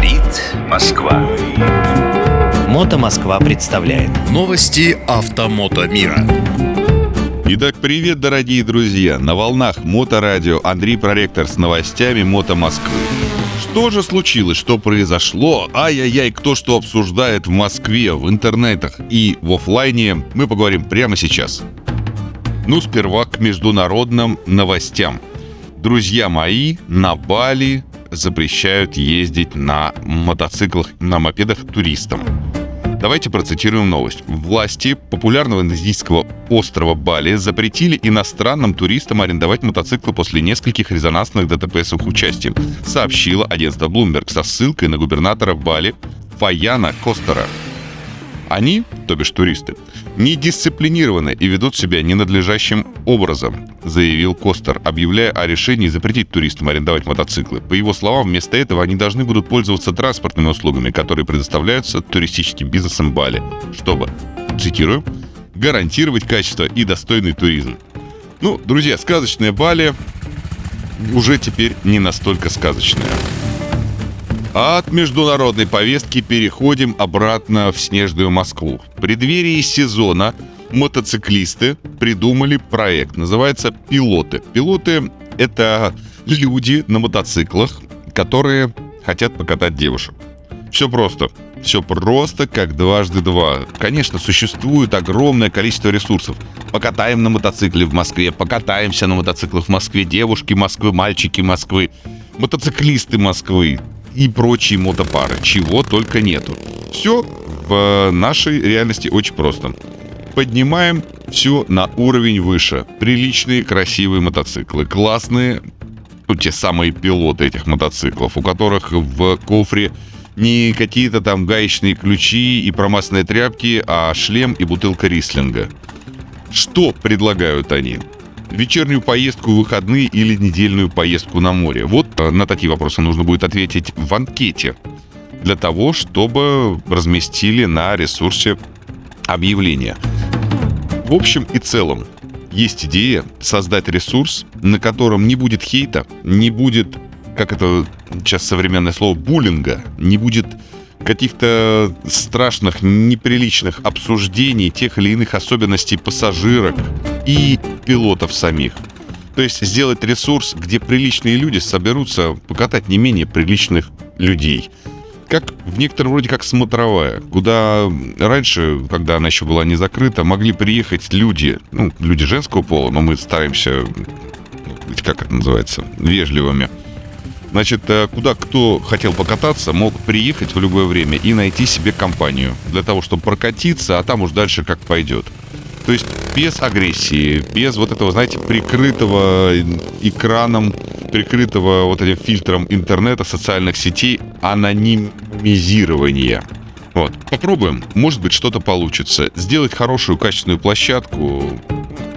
Говорит Москва. Мото Москва представляет Новости автомото мира. Итак, привет, дорогие друзья! На волнах Моторадио Андрей Проректор с новостями Мото Москвы. Что же случилось, что произошло? Ай-яй-яй, кто что обсуждает в Москве, в интернетах и в офлайне, мы поговорим прямо сейчас. Ну, сперва к международным новостям. Друзья мои, на Бали запрещают ездить на мотоциклах, на мопедах туристам. Давайте процитируем новость. Власти популярного индонезийского острова Бали запретили иностранным туристам арендовать мотоциклы после нескольких резонансных ДТП с их участием, сообщила агентство Bloomberg со ссылкой на губернатора Бали Фаяна Костера. Они, то бишь туристы, не дисциплинированы и ведут себя ненадлежащим образом, заявил Костер, объявляя о решении запретить туристам арендовать мотоциклы. По его словам, вместо этого они должны будут пользоваться транспортными услугами, которые предоставляются туристическим бизнесом Бали, чтобы, цитирую, гарантировать качество и достойный туризм. Ну, друзья, сказочная Бали уже теперь не настолько сказочная. От международной повестки переходим обратно в снежную Москву. В преддверии сезона мотоциклисты придумали проект. Называется «Пилоты». Пилоты — это люди на мотоциклах, которые хотят покатать девушек. Все просто. Все просто, как дважды два. Конечно, существует огромное количество ресурсов. Покатаем на мотоцикле в Москве, покатаемся на мотоциклах в Москве, девушки Москвы, мальчики Москвы, мотоциклисты Москвы и прочие мотопары. Чего только нету. Все в нашей реальности очень просто. Поднимаем все на уровень выше. Приличные, красивые мотоциклы. Классные, ну, те самые пилоты этих мотоциклов, у которых в кофре не какие-то там гаечные ключи и промасленные тряпки, а шлем и бутылка рислинга. Что предлагают они? Вечернюю поездку выходные или недельную поездку на море? Вот э, на такие вопросы нужно будет ответить в анкете для того, чтобы разместили на ресурсе объявление. В общем и целом, есть идея создать ресурс, на котором не будет хейта, не будет, как это сейчас современное слово, буллинга, не будет каких-то страшных, неприличных обсуждений тех или иных особенностей пассажирок и пилотов самих. То есть сделать ресурс, где приличные люди соберутся покатать не менее приличных людей. Как в некотором роде как смотровая, куда раньше, когда она еще была не закрыта, могли приехать люди, ну, люди женского пола, но мы стараемся, ну, как это называется, вежливыми – Значит, э, куда кто хотел покататься, мог приехать в любое время и найти себе компанию для того, чтобы прокатиться, а там уж дальше как пойдет. То есть без агрессии, без вот этого, знаете, прикрытого экраном, прикрытого вот этим фильтром интернета, социальных сетей, анонимизирования. Вот. Попробуем. Может быть, что-то получится. Сделать хорошую, качественную площадку,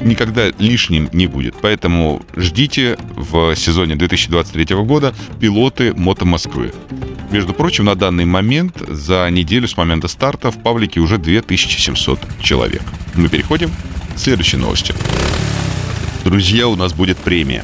никогда лишним не будет. Поэтому ждите в сезоне 2023 года пилоты Мото Москвы. Между прочим, на данный момент за неделю с момента старта в паблике уже 2700 человек. Мы переходим к следующей новости. Друзья, у нас будет премия.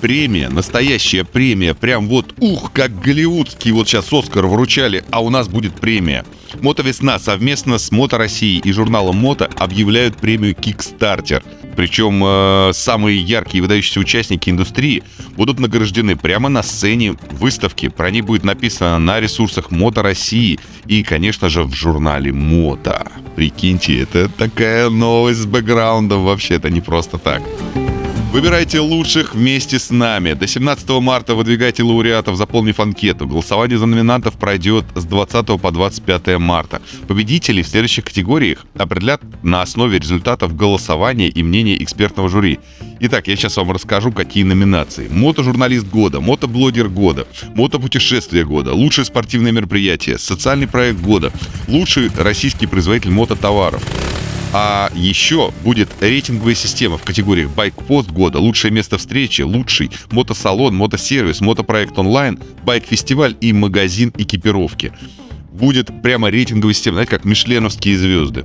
Премия, настоящая премия, прям вот, ух, как голливудский, вот сейчас Оскар вручали, а у нас будет премия – Мотовесна совместно с Мото Россией и журналом Мото объявляют премию Kickstarter. Причем э, самые яркие и выдающиеся участники индустрии будут награждены прямо на сцене выставки. Про них будет написано на ресурсах Мото России и, конечно же, в журнале Мото. Прикиньте, это такая новость с бэкграундом вообще, это не просто так. Выбирайте лучших вместе с нами. До 17 марта выдвигайте лауреатов, заполнив анкету. Голосование за номинантов пройдет с 20 по 25 марта. Победителей в следующих категориях определят на основе результатов голосования и мнения экспертного жюри. Итак, я сейчас вам расскажу, какие номинации. Мотожурналист года, мотоблогер года, мотопутешествие года, лучшее спортивное мероприятие, социальный проект года, лучший российский производитель мототоваров, а еще будет рейтинговая система в категориях байк-пост года, лучшее место встречи, лучший мотосалон, мотосервис, мотопроект онлайн, байк-фестиваль и магазин экипировки. Будет прямо рейтинговая система, знаете, как мишленовские звезды.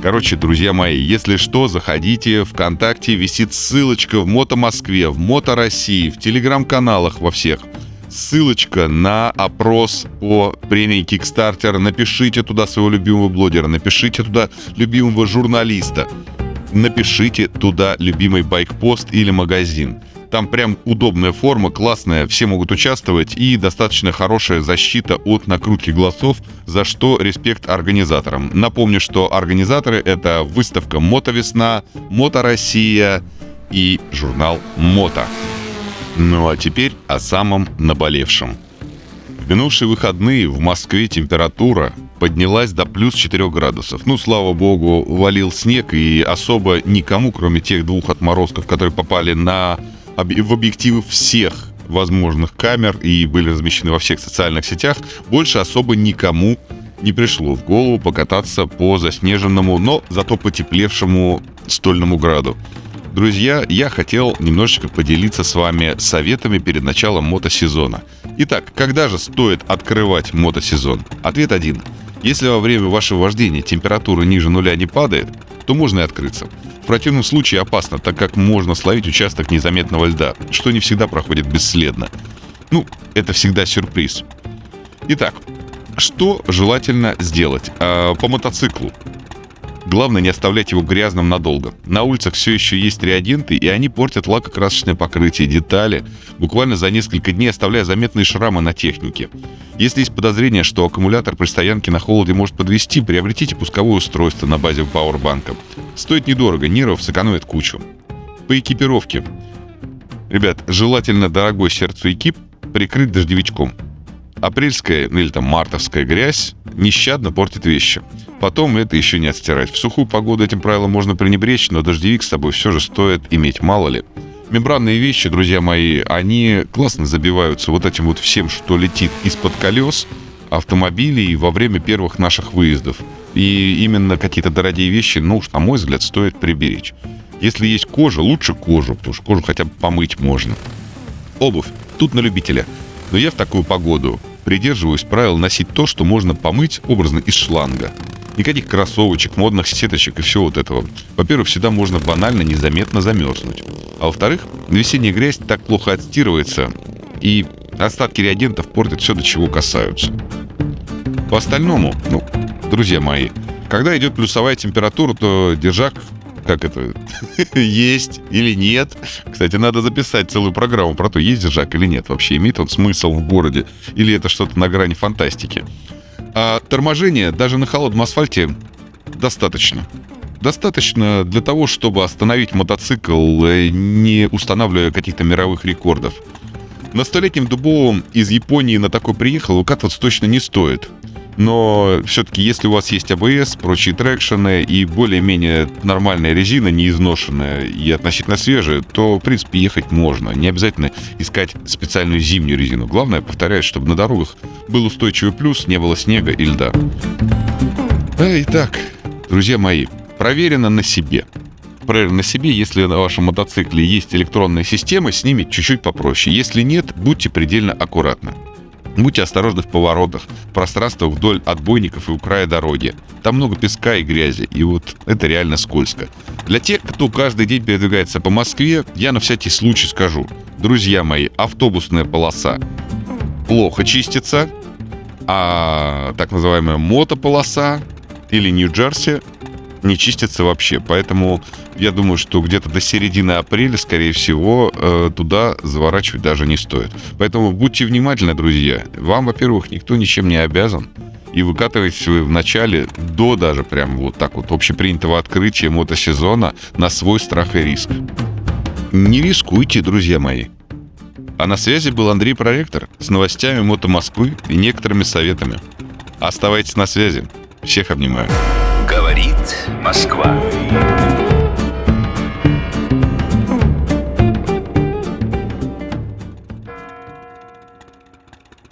Короче, друзья мои, если что, заходите ВКонтакте, висит ссылочка в Мото Москве, в Мото России, в телеграм-каналах во всех. Ссылочка на опрос по премии Kickstarter. Напишите туда своего любимого блогера, напишите туда любимого журналиста, напишите туда любимый байкпост или магазин. Там прям удобная форма, классная, все могут участвовать и достаточно хорошая защита от накрутки голосов, за что респект организаторам. Напомню, что организаторы — это выставка «Мотовесна», «Мото Россия» и журнал «Мото». Ну а теперь о самом наболевшем. В минувшие выходные в Москве температура поднялась до плюс 4 градусов. Ну, слава богу, валил снег, и особо никому, кроме тех двух отморозков, которые попали на в объективы всех возможных камер и были размещены во всех социальных сетях, больше особо никому не пришло в голову покататься по заснеженному, но зато потеплевшему стольному граду. Друзья, я хотел немножечко поделиться с вами советами перед началом мотосезона. Итак, когда же стоит открывать мотосезон? Ответ один. Если во время вашего вождения температура ниже нуля не падает, то можно и открыться. В противном случае опасно, так как можно словить участок незаметного льда, что не всегда проходит бесследно. Ну, это всегда сюрприз. Итак, что желательно сделать? А, по мотоциклу. Главное не оставлять его грязным надолго. На улицах все еще есть реагенты, и они портят лакокрасочное покрытие, детали, буквально за несколько дней оставляя заметные шрамы на технике. Если есть подозрение, что аккумулятор при стоянке на холоде может подвести, приобретите пусковое устройство на базе пауэрбанка. Стоит недорого, нервов сэкономит кучу. По экипировке. Ребят, желательно дорогой сердцу экип прикрыть дождевичком. Апрельская или там мартовская грязь нещадно портит вещи. Потом это еще не отстирать. В сухую погоду этим правилом можно пренебречь, но дождевик с собой все же стоит иметь, мало ли. Мембранные вещи, друзья мои, они классно забиваются вот этим вот всем, что летит из-под колес автомобилей во время первых наших выездов. И именно какие-то дорогие вещи, ну уж, на мой взгляд, стоит приберечь. Если есть кожа, лучше кожу, потому что кожу хотя бы помыть можно. Обувь. Тут на любителя. Но я в такую погоду придерживаюсь правил носить то, что можно помыть образно из шланга. Никаких кроссовочек, модных сеточек и всего вот этого. Во-первых, всегда можно банально незаметно замерзнуть. А во-вторых, весенняя грязь так плохо отстирывается, и остатки реагентов портят все, до чего касаются. По остальному, ну, друзья мои, когда идет плюсовая температура, то держак как это, есть или нет. Кстати, надо записать целую программу про то, есть держак или нет. Вообще имеет он смысл в городе, или это что-то на грани фантастики. А торможение даже на холодном асфальте достаточно. Достаточно для того, чтобы остановить мотоцикл, э, не устанавливая каких-то мировых рекордов. На столетнем дубовом из Японии на такой приехал, выкатываться точно не стоит. Но все-таки, если у вас есть АБС, прочие трекшены и более-менее нормальная резина, не изношенная и относительно свежая, то, в принципе, ехать можно. Не обязательно искать специальную зимнюю резину. Главное, повторяю, чтобы на дорогах был устойчивый плюс, не было снега и льда. Итак, друзья мои, проверено на себе. Проверено на себе, если на вашем мотоцикле есть электронная система, с ними чуть-чуть попроще. Если нет, будьте предельно аккуратны. Будьте осторожны в поворотах, в пространствах вдоль отбойников и у края дороги. Там много песка и грязи, и вот это реально скользко. Для тех, кто каждый день передвигается по Москве, я на всякий случай скажу. Друзья мои, автобусная полоса плохо чистится, а так называемая мотополоса или Нью-Джерси не чистится вообще. Поэтому я думаю, что где-то до середины апреля, скорее всего, э, туда заворачивать даже не стоит. Поэтому будьте внимательны, друзья. Вам, во-первых, никто ничем не обязан. И выкатывайте вы в начале, до даже прям вот так вот общепринятого открытия мотосезона на свой страх и риск. Не рискуйте, друзья мои. А на связи был Андрей Проректор с новостями Мото Москвы и некоторыми советами. Оставайтесь на связи. Всех обнимаю. Говорит Москва.